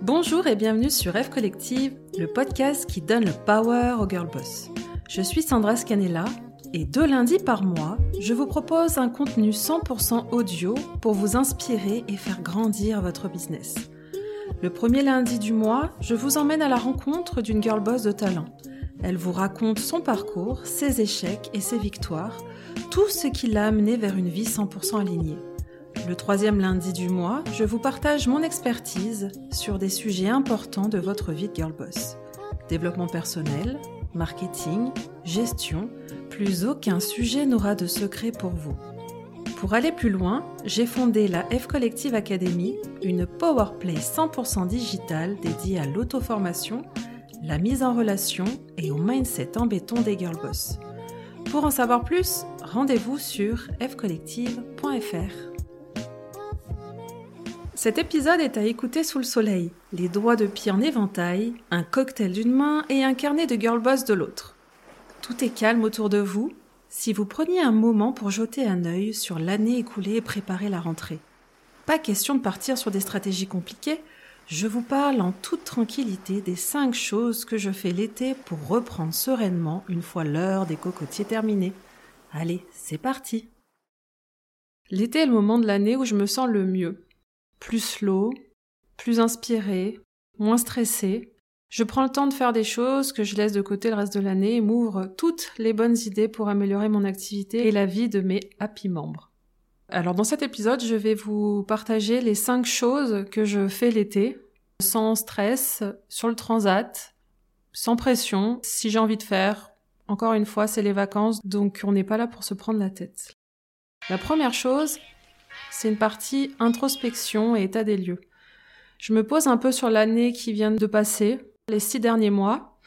Bonjour et bienvenue sur Rêve Collective, le podcast qui donne le power au girl boss. Je suis Sandra Scanella et deux lundis par mois, je vous propose un contenu 100% audio pour vous inspirer et faire grandir votre business. Le premier lundi du mois, je vous emmène à la rencontre d'une girl boss de talent. Elle vous raconte son parcours, ses échecs et ses victoires, tout ce qui l'a amené vers une vie 100% alignée. Le troisième lundi du mois, je vous partage mon expertise sur des sujets importants de votre vie de girl boss. Développement personnel, marketing, gestion, plus aucun sujet n'aura de secret pour vous. Pour aller plus loin, j'ai fondé la F Collective Academy, une powerplay 100% digitale dédiée à l'auto-formation, la mise en relation et au mindset en béton des girl boss. Pour en savoir plus, rendez-vous sur fcollective.fr. Cet épisode est à écouter sous le soleil, les doigts de pied en éventail, un cocktail d'une main et un carnet de girl boss de l'autre. Tout est calme autour de vous, si vous preniez un moment pour jeter un œil sur l'année écoulée et préparer la rentrée. Pas question de partir sur des stratégies compliquées, je vous parle en toute tranquillité des cinq choses que je fais l'été pour reprendre sereinement une fois l'heure des cocotiers terminée. Allez, c'est parti. L'été est le moment de l'année où je me sens le mieux. Plus slow, plus inspiré, moins stressé, je prends le temps de faire des choses que je laisse de côté le reste de l'année et m'ouvre toutes les bonnes idées pour améliorer mon activité et la vie de mes happy membres. Alors dans cet épisode, je vais vous partager les cinq choses que je fais l'été, sans stress, sur le transat, sans pression, si j'ai envie de faire. Encore une fois, c'est les vacances, donc on n'est pas là pour se prendre la tête. La première chose, c'est une partie introspection et état des lieux. Je me pose un peu sur l'année qui vient de passer, les six derniers mois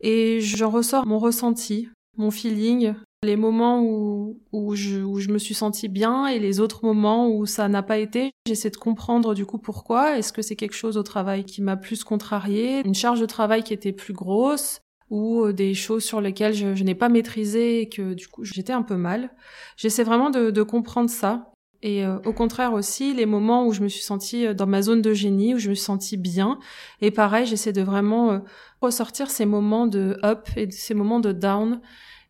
et j'en ressors mon ressenti, mon feeling, les moments où, où, je, me suis sentie bien et les autres moments où ça n'a pas été. J'essaie de comprendre du coup pourquoi. Est-ce que c'est quelque chose au travail qui m'a plus contrarié, une charge de travail qui était plus grosse ou euh, des choses sur lesquelles je, n'ai pas maîtrisé et que du coup j'étais un peu mal. J'essaie vraiment de comprendre ça et euh, au contraire aussi, les moments où je me suis sentie euh, dans ma zone de génie, où je me suis sentie bien. Et pareil, j'essaie de vraiment euh, ressortir ces moments de up et ces moments de down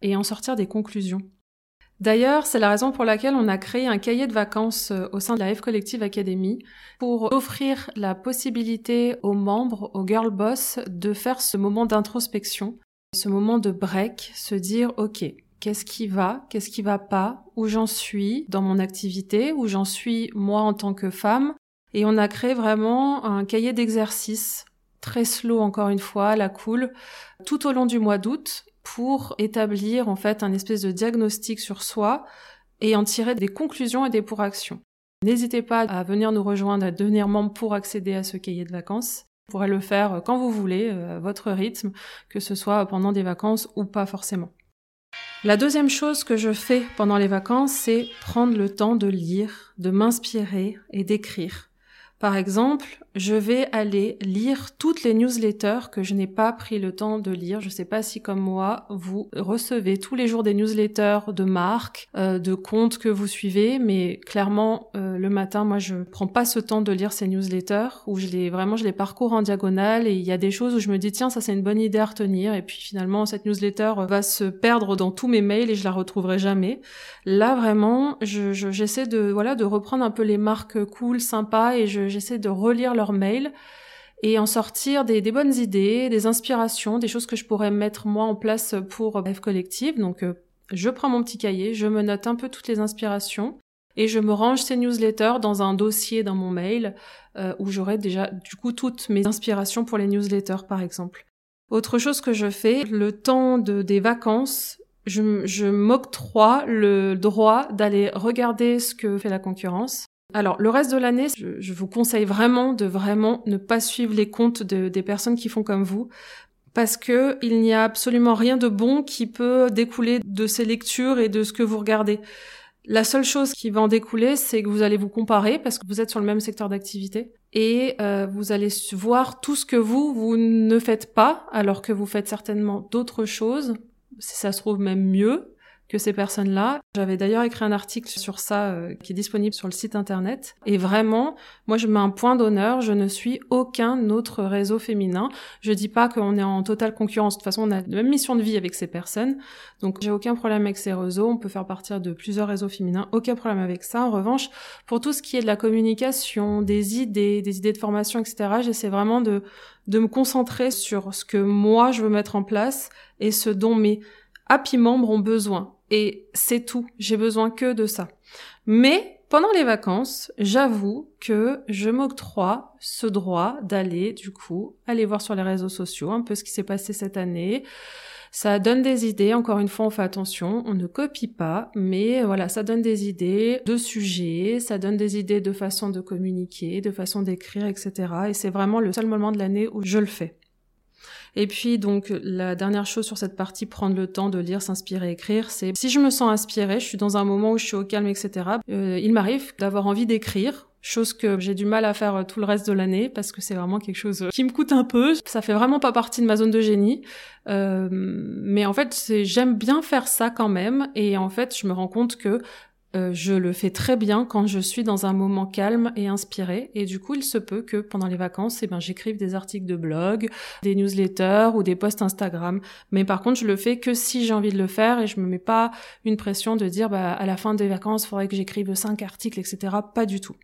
et en sortir des conclusions. D'ailleurs, c'est la raison pour laquelle on a créé un cahier de vacances au sein de la F Collective Academy pour offrir la possibilité aux membres, aux girl boss, de faire ce moment d'introspection, ce moment de break, se dire, OK, qu'est-ce qui va, qu'est-ce qui va pas, où j'en suis dans mon activité, où j'en suis moi en tant que femme. Et on a créé vraiment un cahier d'exercices très slow encore une fois, la cool, tout au long du mois d'août pour établir en fait un espèce de diagnostic sur soi et en tirer des conclusions et des pour actions. N'hésitez pas à venir nous rejoindre, à devenir membre pour accéder à ce cahier de vacances. Vous pourrez le faire quand vous voulez, à votre rythme, que ce soit pendant des vacances ou pas forcément. La deuxième chose que je fais pendant les vacances, c'est prendre le temps de lire, de m'inspirer et d'écrire. Par exemple, je vais aller lire toutes les newsletters que je n'ai pas pris le temps de lire. Je ne sais pas si comme moi, vous recevez tous les jours des newsletters de marques, euh, de comptes que vous suivez, mais clairement, euh, le matin, moi, je prends pas ce temps de lire ces newsletters où je les vraiment je les parcours en diagonale et il y a des choses où je me dis tiens ça c'est une bonne idée à retenir et puis finalement cette newsletter va se perdre dans tous mes mails et je la retrouverai jamais. Là vraiment, je, j'essaie de voilà de reprendre un peu les marques cool, sympas et j'essaie de relire mail et en sortir des, bonnes idées, des inspirations, des choses que je pourrais mettre moi en place pour Bref Collective. Donc euh, je prends mon petit cahier, je me note un peu toutes les inspirations et je me range ces newsletters dans un dossier dans mon mail euh, où j'aurai déjà du coup toutes mes inspirations pour les newsletters par exemple. Autre chose que je fais, le temps de, des vacances, je m'octroie le droit d'aller regarder ce que fait la concurrence, alors, le reste de l'année, je, vous conseille vraiment de vraiment ne pas suivre les comptes des personnes qui font comme vous, parce que il n'y a absolument rien de bon qui peut découler de ces lectures et de ce que vous regardez. La seule chose qui va en découler, c'est que vous allez vous comparer parce que vous êtes sur le même secteur d'activité et euh, vous allez voir tout ce que vous, vous ne faites pas alors que vous faites certainement d'autres choses, si ça se trouve même mieux, que ces personnes-là. J'avais d'ailleurs écrit un article sur ça euh, qui est disponible sur le site internet. Et vraiment, moi je mets un point d'honneur, je ne suis aucun autre réseau féminin. Je dis pas qu'on est en totale concurrence. De toute façon, on a la même mission de vie avec ces personnes. Donc j'ai aucun problème avec ces réseaux. On peut faire partir de plusieurs réseaux féminins. Aucun problème avec ça. En revanche, pour tout ce qui est de la communication, des idées, des idées de formation, etc., j'essaie vraiment de, de me concentrer sur ce que moi je veux mettre en place et ce dont mes happy membres ont besoin. Et c'est tout. J'ai besoin que de ça. Mais pendant les vacances, j'avoue que je m'octroie ce droit d'aller, du coup, aller voir sur les réseaux sociaux un peu ce qui s'est passé cette année. Ça donne des idées, encore une fois, on fait attention, on ne copie pas, mais voilà, ça donne des idées de sujets, ça donne des idées de façon de communiquer, de façon d'écrire, etc. Et c'est vraiment le seul moment de l'année où je le fais. Et puis donc la dernière chose sur cette partie, prendre le temps de lire, s'inspirer, écrire, c'est si je me sens inspirée, je suis dans un moment où je suis au calme, etc. Euh, il m'arrive d'avoir envie d'écrire, chose que j'ai du mal à faire euh, tout le reste de l'année parce que c'est vraiment quelque chose qui me coûte un peu. Ça fait vraiment pas partie de ma zone de génie, euh, mais en fait j'aime bien faire ça quand même et en fait je me rends compte que euh, je le fais très bien quand je suis dans un moment calme et inspiré. Et du coup, il se peut que pendant les vacances, eh ben, j'écrive des articles de blog, des newsletters ou des posts Instagram. Mais par contre, je le fais que si j'ai envie de le faire et je me mets pas une pression de dire, bah, à la fin des vacances, il faudrait que j'écrive cinq articles, etc. Pas du tout.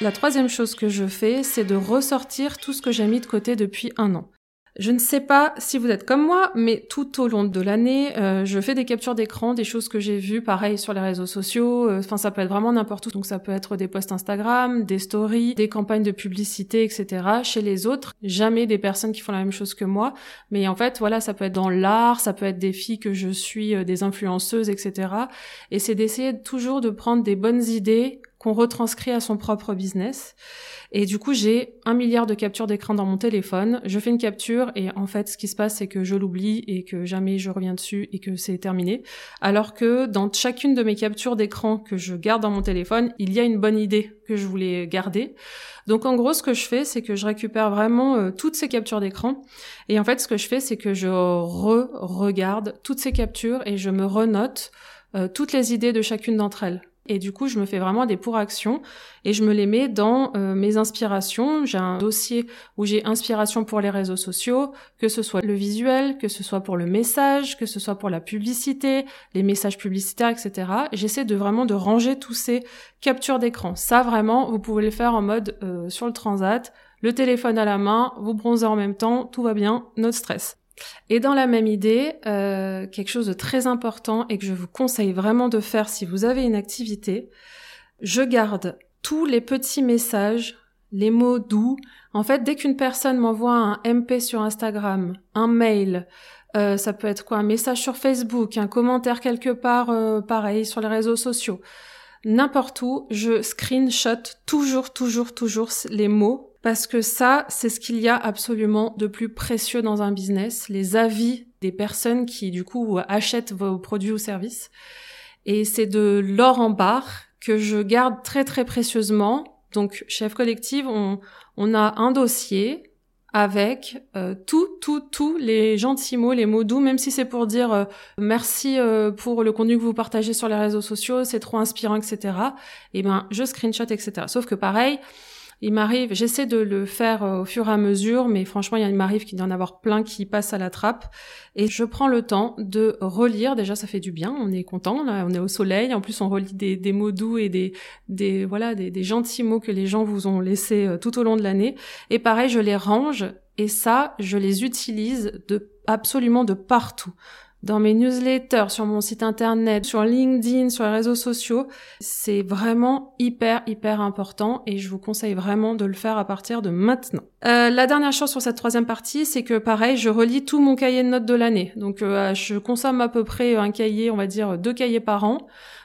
La troisième chose que je fais, c'est de ressortir tout ce que j'ai mis de côté depuis un an. Je ne sais pas si vous êtes comme moi, mais tout au long de l'année, euh, je fais des captures d'écran, des choses que j'ai vues, pareil sur les réseaux sociaux. Euh, enfin, ça peut être vraiment n'importe où. Donc, ça peut être des posts Instagram, des stories, des campagnes de publicité, etc. Chez les autres, jamais des personnes qui font la même chose que moi. Mais en fait, voilà, ça peut être dans l'art, ça peut être des filles que je suis, euh, des influenceuses, etc. Et c'est d'essayer toujours de prendre des bonnes idées qu'on retranscrit à son propre business. Et du coup, j'ai un milliard de captures d'écran dans mon téléphone. Je fais une capture et en fait, ce qui se passe, c'est que je l'oublie et que jamais je reviens dessus et que c'est terminé. Alors que dans chacune de mes captures d'écran que je garde dans mon téléphone, il y a une bonne idée que je voulais garder. Donc en gros, ce que je fais, c'est que je récupère vraiment euh, toutes ces captures d'écran. Et en fait, ce que je fais, c'est que je re-regarde toutes ces captures et je me renote euh, toutes les idées de chacune d'entre elles. Et du coup, je me fais vraiment des pour-actions et je me les mets dans euh, mes inspirations. J'ai un dossier où j'ai inspiration pour les réseaux sociaux, que ce soit le visuel, que ce soit pour le message, que ce soit pour la publicité, les messages publicitaires, etc. J'essaie de vraiment de ranger tous ces captures d'écran. Ça, vraiment, vous pouvez le faire en mode euh, sur le transat, le téléphone à la main, vous bronzez en même temps, tout va bien, notre stress. Et dans la même idée, euh, quelque chose de très important et que je vous conseille vraiment de faire si vous avez une activité, je garde tous les petits messages, les mots doux. En fait, dès qu'une personne m'envoie un MP sur Instagram, un mail, euh, ça peut être quoi? Un message sur Facebook, un commentaire quelque part, euh, pareil, sur les réseaux sociaux. N'importe où, je screenshot toujours, toujours, toujours les mots parce que ça, c'est ce qu'il y a absolument de plus précieux dans un business, les avis des personnes qui du coup achètent vos produits ou services. Et c'est de l'or en barre que je garde très très précieusement. Donc chez F Collective, on, on a un dossier avec euh, tout, tout, tous les gentils mots, les mots doux, même si c'est pour dire euh, merci euh, pour le contenu que vous partagez sur les réseaux sociaux, c'est trop inspirant, etc. Et eh ben, je screenshot, etc. Sauf que pareil, il m'arrive, j'essaie de le faire euh, au fur et à mesure, mais franchement, il m'arrive qu'il y en avoir plein qui passent à la trappe. Et je prends le temps de relire. Déjà, ça fait du bien. On est content. Là, on est au soleil. En plus, on relit des, mots doux et des, des voilà, des, gentils mots que les gens vous ont laissés euh, tout au long de l'année. Et pareil, je les range. Et ça, je les utilise absolument de partout dans mes newsletters, sur mon site internet, sur LinkedIn, sur les réseaux sociaux. C'est vraiment hyper, hyper important et je vous conseille vraiment de le faire à partir de maintenant. Euh, la dernière chose sur cette troisième partie, c'est que pareil, je relis tout mon cahier de notes de l'année. Donc euh, je consomme à peu près un cahier, on va dire deux cahiers par an.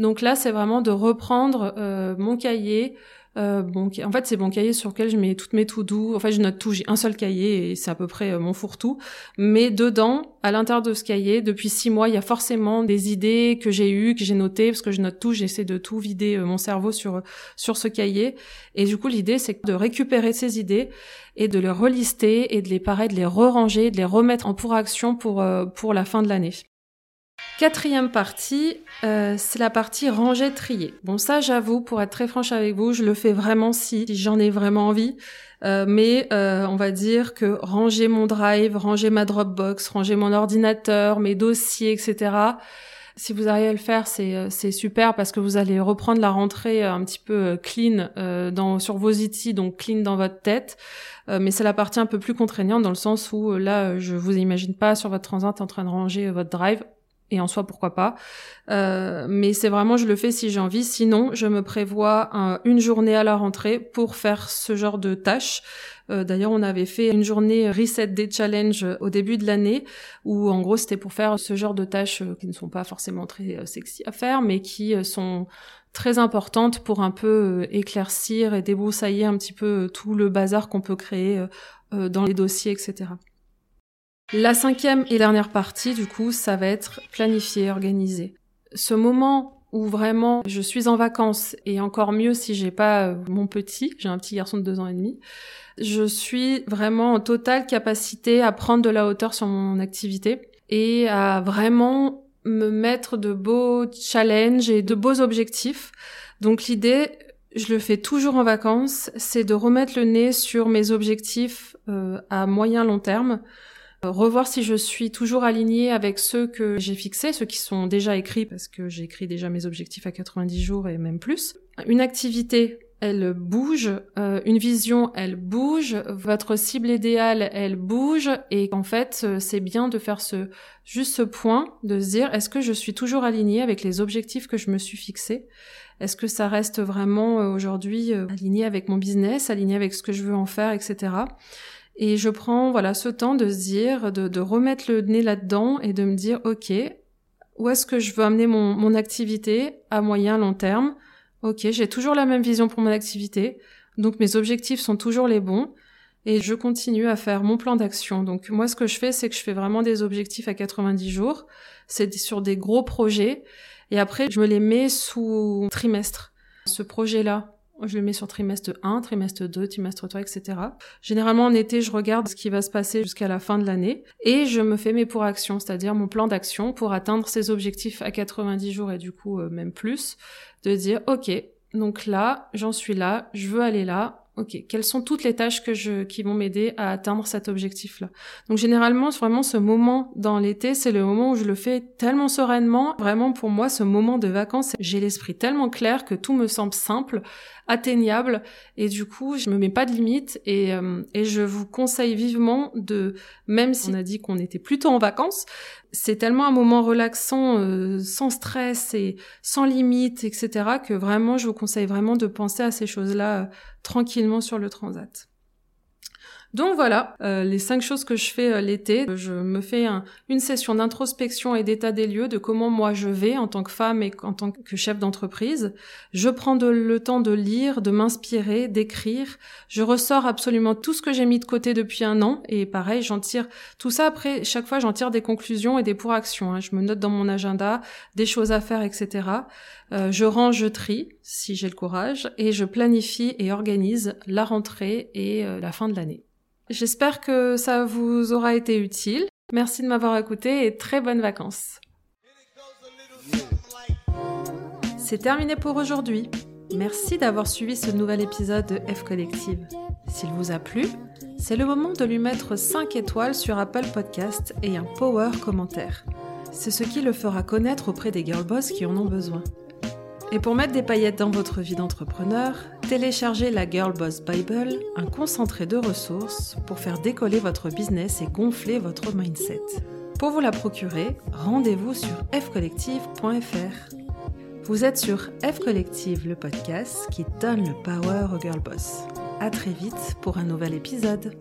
Donc là, c'est vraiment de reprendre euh, mon cahier, euh, bon, en fait, c'est mon cahier sur lequel je mets toutes mes tout doux. En fait, je note tout. J'ai un seul cahier et c'est à peu près euh, mon fourre-tout. Mais dedans, à l'intérieur de ce cahier, depuis six mois, il y a forcément des idées que j'ai eues, que j'ai notées, parce que je note tout. J'essaie de tout vider euh, mon cerveau sur sur ce cahier. Et du coup, l'idée, c'est de récupérer ces idées et de les relister et de les pareil, de les re-ranger, de les remettre en pour action pour pour la fin de l'année. Quatrième partie, euh, c'est la partie ranger trier. Bon ça j'avoue, pour être très franche avec vous, je le fais vraiment si, j'en ai vraiment envie. Euh, mais euh, on va dire que ranger mon drive, ranger ma Dropbox, ranger mon ordinateur, mes dossiers, etc. Si vous arrivez à le faire, c'est super parce que vous allez reprendre la rentrée un petit peu clean sur vos outils, donc clean dans votre tête. mais c'est la partie un peu plus contraignante dans le sens où là, je vous imagine pas sur votre transat en train de ranger votre drive et en soi pourquoi pas. Euh, mais c'est vraiment je le fais si j'ai envie. Sinon, je me prévois une journée à la rentrée pour faire ce genre de tâches. Euh, D'ailleurs, on avait fait une journée Reset Day Challenge au début de l'année où en gros c'était pour faire ce genre de tâches qui ne sont pas forcément très euh, sexy à faire, mais qui euh, sont très importantes pour un peu éclaircir et débroussailler un petit peu tout le bazar qu'on peut créer dans les dossiers, etc. La cinquième et dernière partie, du coup, ça va être planifié, organisé. Ce moment où vraiment je suis en vacances et encore mieux si j'ai pas euh, mon petit, j'ai un petit garçon de deux ans et demi, je suis vraiment en totale capacité à prendre de la hauteur sur mon activité et à vraiment me mettre de beaux challenges et de beaux objectifs. Donc l'idée, je le fais toujours en vacances, c'est de remettre le nez sur mes objectifs euh, à moyen long terme revoir si je suis toujours alignée avec ceux que j'ai fixés, ceux qui sont déjà écrits parce que j'ai écrit déjà mes objectifs à 90 jours et même plus. Une activité, elle bouge, euh, une vision, elle bouge, votre cible idéale, elle bouge, et en fait, euh, c'est bien de faire ce juste ce point, de se dire est-ce que je suis toujours alignée avec les objectifs que je me suis fixés? Est-ce que ça reste vraiment euh, aujourd'hui aligné avec mon business, aligné avec ce que je veux en faire, etc. Et je prends voilà ce temps de se dire, de, de remettre le nez là-dedans et de me dire, ok, où est-ce que je veux amener mon, mon activité à moyen, long terme? Ok, j'ai toujours la même vision pour mon activité, donc mes objectifs sont toujours les bons et je continue à faire mon plan d'action. Donc moi, ce que je fais, c'est que je fais vraiment des objectifs à 90 jours. C'est sur des gros projets et après, je me les mets sous trimestre. Ce projet-là, je le mets sur trimestre 1, trimestre 2, trimestre 3, etc. Généralement, en été, je regarde ce qui va se passer jusqu'à la fin de l'année et je me fais mes pour actions, c'est-à-dire mon plan d'action pour atteindre ces objectifs à 90 jours et du coup, euh, même plus, de dire, OK, donc là, j'en suis là, je veux aller là, ok, quelles sont toutes les tâches que je, qui vont m'aider à atteindre cet objectif-là? Donc généralement, vraiment ce moment dans l'été, c'est le moment où je le fais tellement sereinement. Vraiment pour moi, ce moment de vacances, j'ai l'esprit tellement clair que tout me semble simple, atteignable, et du coup, je me mets pas de limites et, euh, et je vous conseille vivement de, même si on a dit qu'on était plutôt en vacances, c'est tellement un moment relaxant, euh, sans stress et sans limite, etc., que vraiment, je vous conseille vraiment de penser à ces choses-là euh, tranquillement sur le transat. Donc voilà, euh, les cinq choses que je fais euh, l'été. Je me fais une session d'introspection et d'état des lieux de comment moi je vais en tant que femme et en tant que chef d'entreprise. Je prends le temps de lire, de m'inspirer, d'écrire. Je ressors absolument tout ce que j'ai mis de côté depuis un an et pareil, j'en tire tout ça après. Chaque fois, j'en tire des conclusions et des pour actions. Hein. Je me note dans mon agenda des choses à faire, etc. Euh, je range, je trie si j'ai le courage et je planifie et organise la rentrée et la fin de l'année. J'espère que ça vous aura été utile. Merci de m'avoir écouté et très bonnes vacances. C'est terminé pour aujourd'hui. Merci d'avoir suivi ce nouvel épisode de F Collective. S'il vous a plu, c'est le moment de lui mettre 5 étoiles sur Apple Podcast et un power commentaire. C'est ce qui le fera connaître auprès des girlboss qui en ont besoin. Et pour mettre des paillettes dans votre vie d'entrepreneur, téléchargez la Girl Boss Bible, un concentré de ressources pour faire décoller votre business et gonfler votre mindset. Pour vous la procurer, rendez-vous sur fcollective.fr. Vous êtes sur F Collective, le podcast qui donne le power aux girl boss. À très vite pour un nouvel épisode.